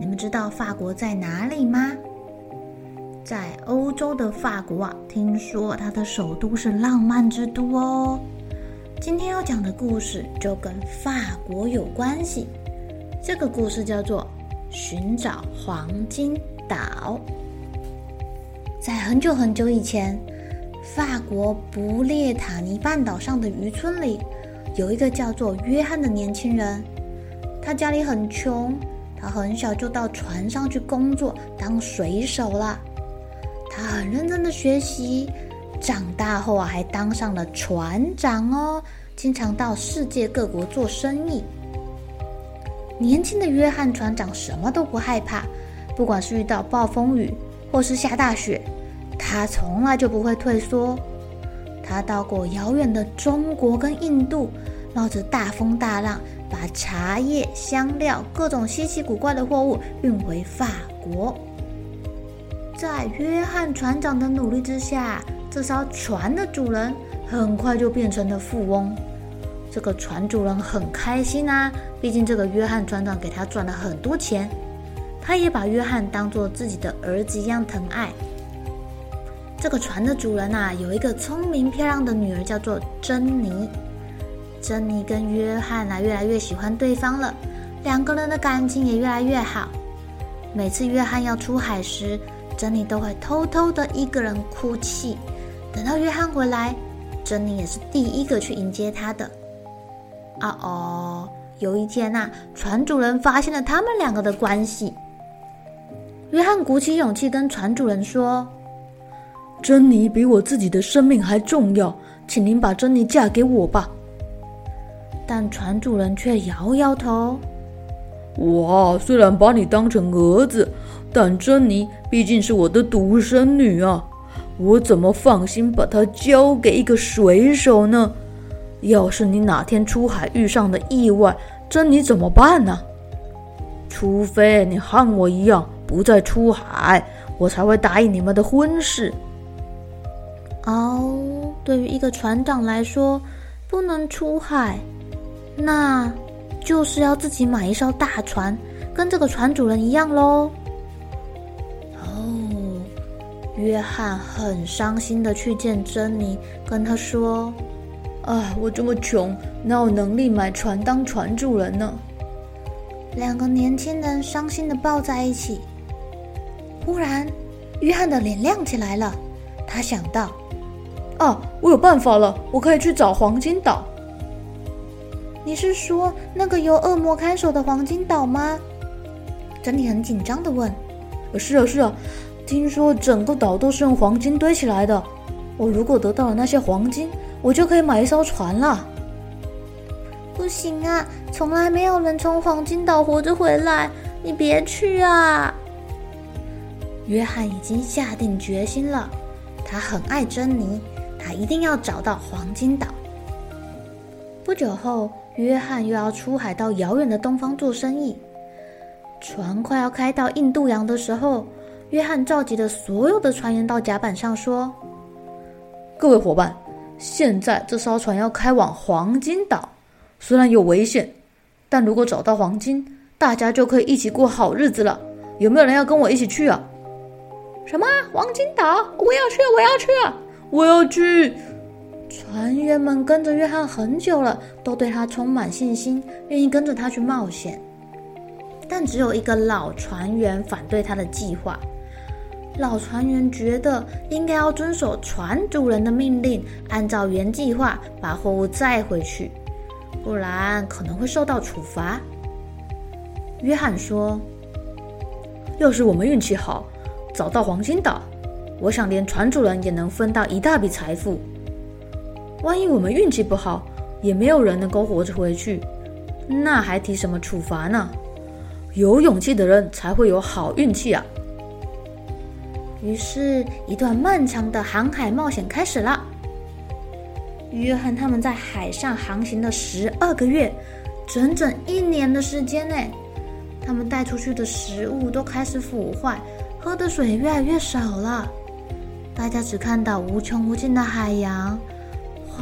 你们知道法国在哪里吗？在欧洲的法国啊，听说它的首都是浪漫之都哦。今天要讲的故事就跟法国有关系。这个故事叫做《寻找黄金岛》。在很久很久以前，法国不列塔尼半岛上的渔村里，有一个叫做约翰的年轻人。他家里很穷，他很小就到船上去工作当水手了。他很认真的学习，长大后啊还当上了船长哦，经常到世界各国做生意。年轻的约翰船长什么都不害怕，不管是遇到暴风雨或是下大雪。他从来就不会退缩。他到过遥远的中国跟印度，冒着大风大浪，把茶叶、香料、各种稀奇古怪的货物运回法国。在约翰船长的努力之下，这艘船的主人很快就变成了富翁。这个船主人很开心啊，毕竟这个约翰船长给他赚了很多钱。他也把约翰当做自己的儿子一样疼爱。这个船的主人啊，有一个聪明漂亮的女儿，叫做珍妮。珍妮跟约翰啊，越来越喜欢对方了，两个人的感情也越来越好。每次约翰要出海时，珍妮都会偷偷的一个人哭泣。等到约翰回来，珍妮也是第一个去迎接他的。啊哦，有一天啊，船主人发现了他们两个的关系。约翰鼓起勇气跟船主人说。珍妮比我自己的生命还重要，请您把珍妮嫁给我吧。但船主人却摇摇头。我虽然把你当成儿子，但珍妮毕竟是我的独生女啊，我怎么放心把她交给一个水手呢？要是你哪天出海遇上了意外，珍妮怎么办呢？除非你和我一样不再出海，我才会答应你们的婚事。哦，对于一个船长来说，不能出海，那就是要自己买一艘大船，跟这个船主人一样喽。哦，约翰很伤心的去见珍妮，跟她说：“啊，我这么穷，哪有能力买船当船主人呢？”两个年轻人伤心的抱在一起。忽然，约翰的脸亮起来了，他想到。啊，我有办法了！我可以去找黄金岛。你是说那个由恶魔看守的黄金岛吗？珍妮很紧张的问。是啊，是啊，听说整个岛都是用黄金堆起来的。我如果得到了那些黄金，我就可以买一艘船了。不行啊，从来没有人从黄金岛活着回来。你别去啊！约翰已经下定决心了，他很爱珍妮。他一定要找到黄金岛。不久后，约翰又要出海到遥远的东方做生意。船快要开到印度洋的时候，约翰召集了所有的船员到甲板上说：“各位伙伴，现在这艘船要开往黄金岛，虽然有危险，但如果找到黄金，大家就可以一起过好日子了。有没有人要跟我一起去啊？”“什么？黄金岛？我要去！我要去！”我要去。船员们跟着约翰很久了，都对他充满信心，愿意跟着他去冒险。但只有一个老船员反对他的计划。老船员觉得应该要遵守船主人的命令，按照原计划把货物载回去，不然可能会受到处罚。约翰说：“要是我们运气好，找到黄金岛，我想连船主人也能分到一大笔财富。万一我们运气不好，也没有人能够活着回去，那还提什么处罚呢？有勇气的人才会有好运气啊！”于是，一段漫长的航海冒险开始了。约翰他们在海上航行了十二个月，整整一年的时间呢。他们带出去的食物都开始腐坏，喝的水越来越少了。大家只看到无穷无尽的海洋，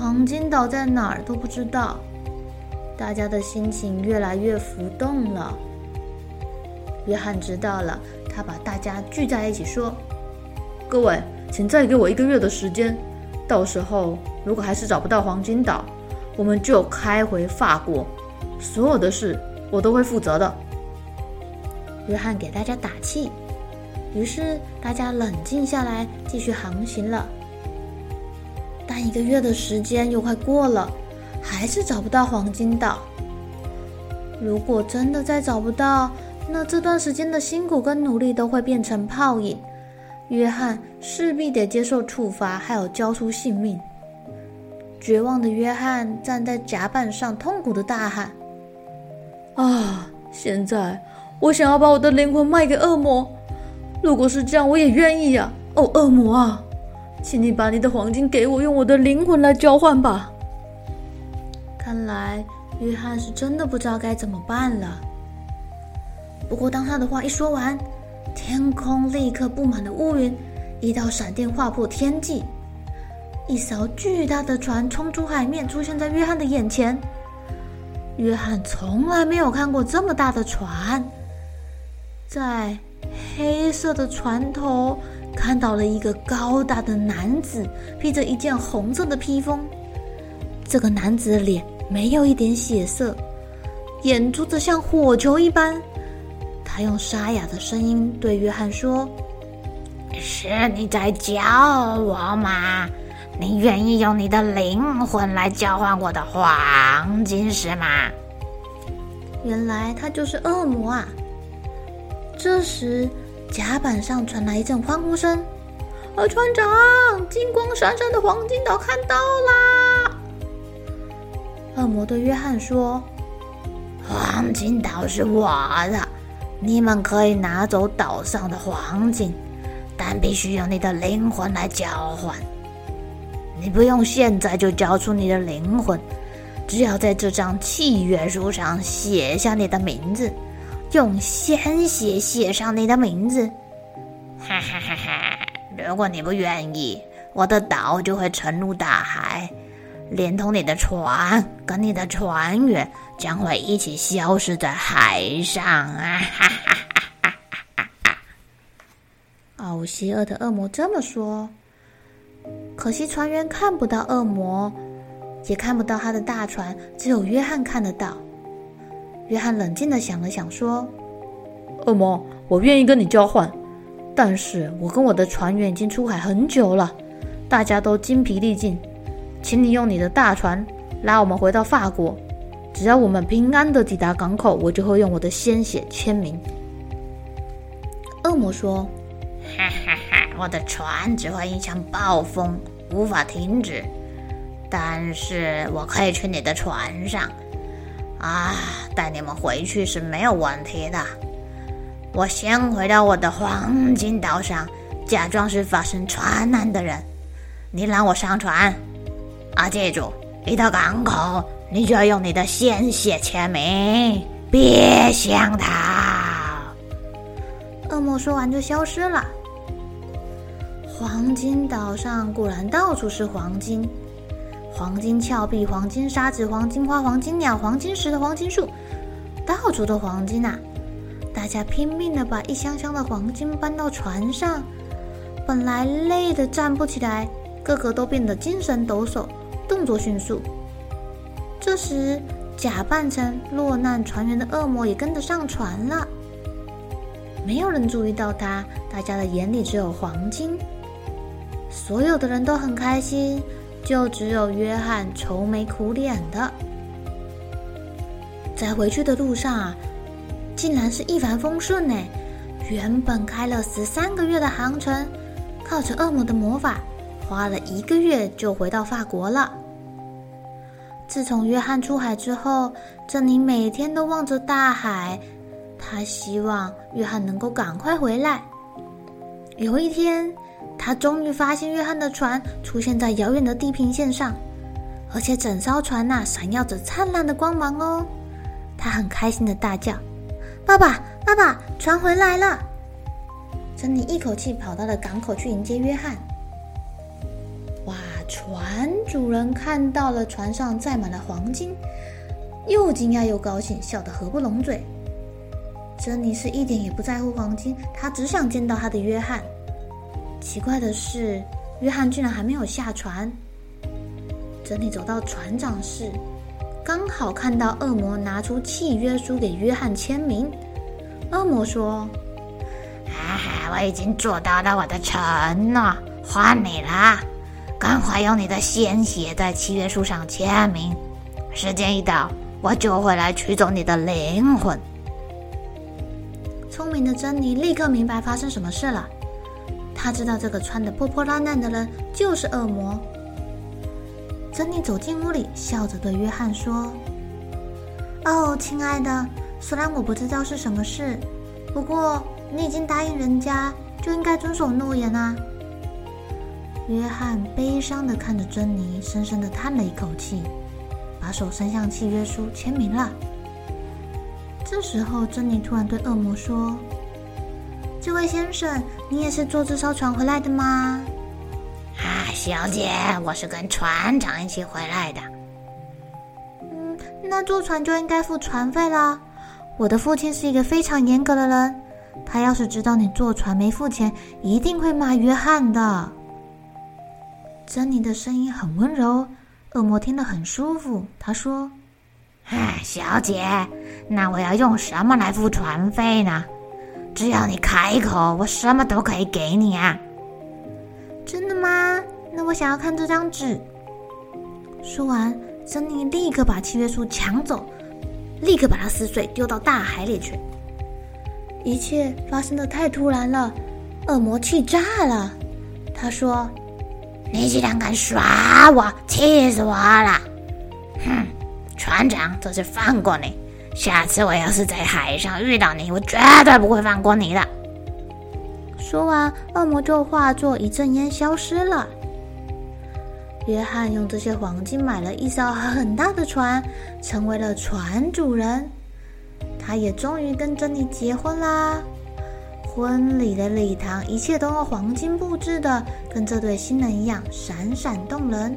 黄金岛在哪儿都不知道。大家的心情越来越浮动了。约翰知道了，他把大家聚在一起说：“各位，请再给我一个月的时间，到时候如果还是找不到黄金岛，我们就开回法国，所有的事我都会负责的。”约翰给大家打气，于是大家冷静下来，继续航行了。但一个月的时间又快过了，还是找不到黄金岛。如果真的再找不到，那这段时间的辛苦跟努力都会变成泡影。约翰势必得接受处罚，还有交出性命。绝望的约翰站在甲板上，痛苦的大喊：“啊！现在！”我想要把我的灵魂卖给恶魔，如果是这样，我也愿意呀。哦，恶魔啊，请你把你的黄金给我，用我的灵魂来交换吧。看来约翰是真的不知道该怎么办了。不过，当他的话一说完，天空立刻布满了乌云，一道闪电划破天际，一艘巨大的船冲出海面，出现在约翰的眼前。约翰从来没有看过这么大的船。在黑色的船头看到了一个高大的男子，披着一件红色的披风。这个男子的脸没有一点血色，眼珠子像火球一般。他用沙哑的声音对约翰说：“是你在叫我吗？你愿意用你的灵魂来交换我的黄金石吗？”原来他就是恶魔啊！这时，甲板上传来一阵欢呼声：“啊，船长，金光闪闪的黄金岛看到啦！”恶魔对约翰说：“黄金岛是我的，你们可以拿走岛上的黄金，但必须用你的灵魂来交换。你不用现在就交出你的灵魂，只要在这张契约书上写下你的名字。”用鲜血写上你的名字，哈哈哈哈！如果你不愿意，我的岛就会沉入大海，连同你的船跟你的船员将会一起消失在海上啊！哈哈哈哈哈！哦，邪恶的恶魔这么说。可惜船员看不到恶魔，也看不到他的大船，只有约翰看得到。约翰冷静的想了想，说：“恶魔，我愿意跟你交换，但是我跟我的船员已经出海很久了，大家都精疲力尽，请你用你的大船拉我们回到法国。只要我们平安的抵达港口，我就会用我的鲜血签名。”恶魔说：“哈哈哈，我的船只会影响暴风，无法停止，但是我可以去你的船上。”啊，带你们回去是没有问题的。我先回到我的黄金岛上，假装是发生船难的人。你让我上船，啊，记住，一到港口，你就要用你的鲜血签名，别想逃。恶魔说完就消失了。黄金岛上果然到处是黄金。黄金峭壁、黄金沙子、黄金花、黄金鸟、黄金石的、黄金树，到处都黄金啊！大家拼命的把一箱箱的黄金搬到船上，本来累得站不起来，个个都变得精神抖擞，动作迅速。这时，假扮成落难船员的恶魔也跟着上船了。没有人注意到他，大家的眼里只有黄金。所有的人都很开心，就只有约翰愁眉苦脸的。在回去的路上啊，竟然是一帆风顺呢。原本开了十三个月的航程，靠着恶魔的魔法，花了一个月就回到法国了。自从约翰出海之后，珍妮每天都望着大海，她希望约翰能够赶快回来。有一天，他终于发现约翰的船出现在遥远的地平线上，而且整艘船呐闪耀着灿烂的光芒哦。他很开心的大叫：“爸爸，爸爸，船回来了！”珍妮一口气跑到了港口去迎接约翰。哇，船主人看到了船上载满了黄金，又惊讶又高兴，笑得合不拢嘴。珍妮是一点也不在乎黄金，她只想见到她的约翰。奇怪的是，约翰居然还没有下船。珍妮走到船长室，刚好看到恶魔拿出契约书给约翰签名。恶魔说：“哈哈，我已经做到了我的承诺，换你啦！赶快用你的鲜血在契约书上签名。时间一到，我就会来取走你的灵魂。”聪明的珍妮立刻明白发生什么事了。他知道这个穿得破破烂烂的人就是恶魔。珍妮走进屋里，笑着对约翰说：“哦，亲爱的，虽然我不知道是什么事，不过你已经答应人家，就应该遵守诺言啊。”约翰悲伤地看着珍妮，深深地叹了一口气，把手伸向契约书，签名了。这时候，珍妮突然对恶魔说。这位先生，你也是坐这艘船回来的吗？啊，小姐，我是跟船长一起回来的。嗯，那坐船就应该付船费啦。我的父亲是一个非常严格的人，他要是知道你坐船没付钱，一定会骂约翰的。珍妮的声音很温柔，恶魔听得很舒服。他说：“哎，小姐，那我要用什么来付船费呢？”只要你开口，我什么都可以给你啊！真的吗？那我想要看这张纸。说完，珍妮立刻把契约书抢走，立刻把它撕碎，丢到大海里去。一切发生的太突然了，恶魔气炸了。他说：“你竟然敢耍我，气死我了！哼，船长这次放过你。”下次我要是在海上遇到你，我绝对不会放过你的。说完，恶魔就化作一阵烟消失了。约翰用这些黄金买了一艘很大的船，成为了船主人。他也终于跟珍妮结婚啦。婚礼的礼堂一切都用黄金布置的，跟这对新人一样闪闪动人。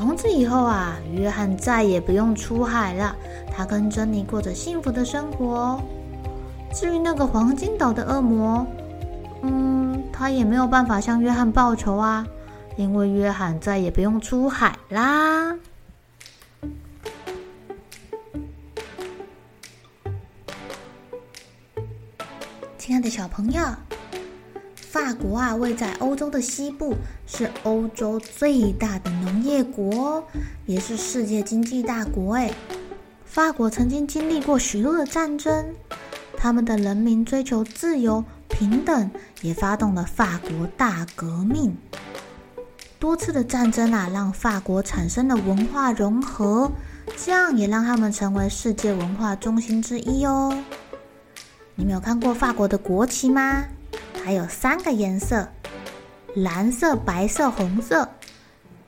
从此以后啊，约翰再也不用出海了。他跟珍妮过着幸福的生活。至于那个黄金岛的恶魔，嗯，他也没有办法向约翰报仇啊，因为约翰再也不用出海啦。亲爱的小朋友。法国啊，位在欧洲的西部，是欧洲最大的农业国，也是世界经济大国。哎，法国曾经经历过许多的战争，他们的人民追求自由平等，也发动了法国大革命。多次的战争啊，让法国产生了文化融合，这样也让他们成为世界文化中心之一哦。你们有看过法国的国旗吗？还有三个颜色：蓝色、白色、红色。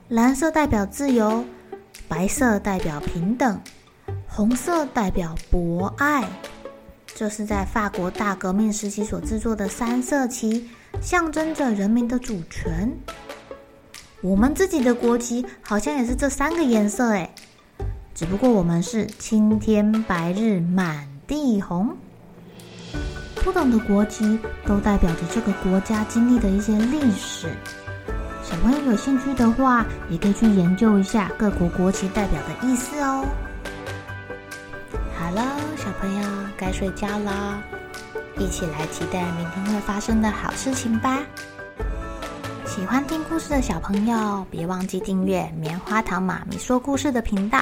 蓝色代表自由，白色代表平等，红色代表博爱。这是在法国大革命时期所制作的三色旗，象征着人民的主权。我们自己的国旗好像也是这三个颜色诶，只不过我们是青天白日满地红。不同的国旗都代表着这个国家经历的一些历史，小朋友有兴趣的话，也可以去研究一下各国国旗代表的意思哦。好了，小朋友该睡觉了，一起来期待明天会发生的好事情吧。喜欢听故事的小朋友，别忘记订阅棉花糖妈咪说故事的频道。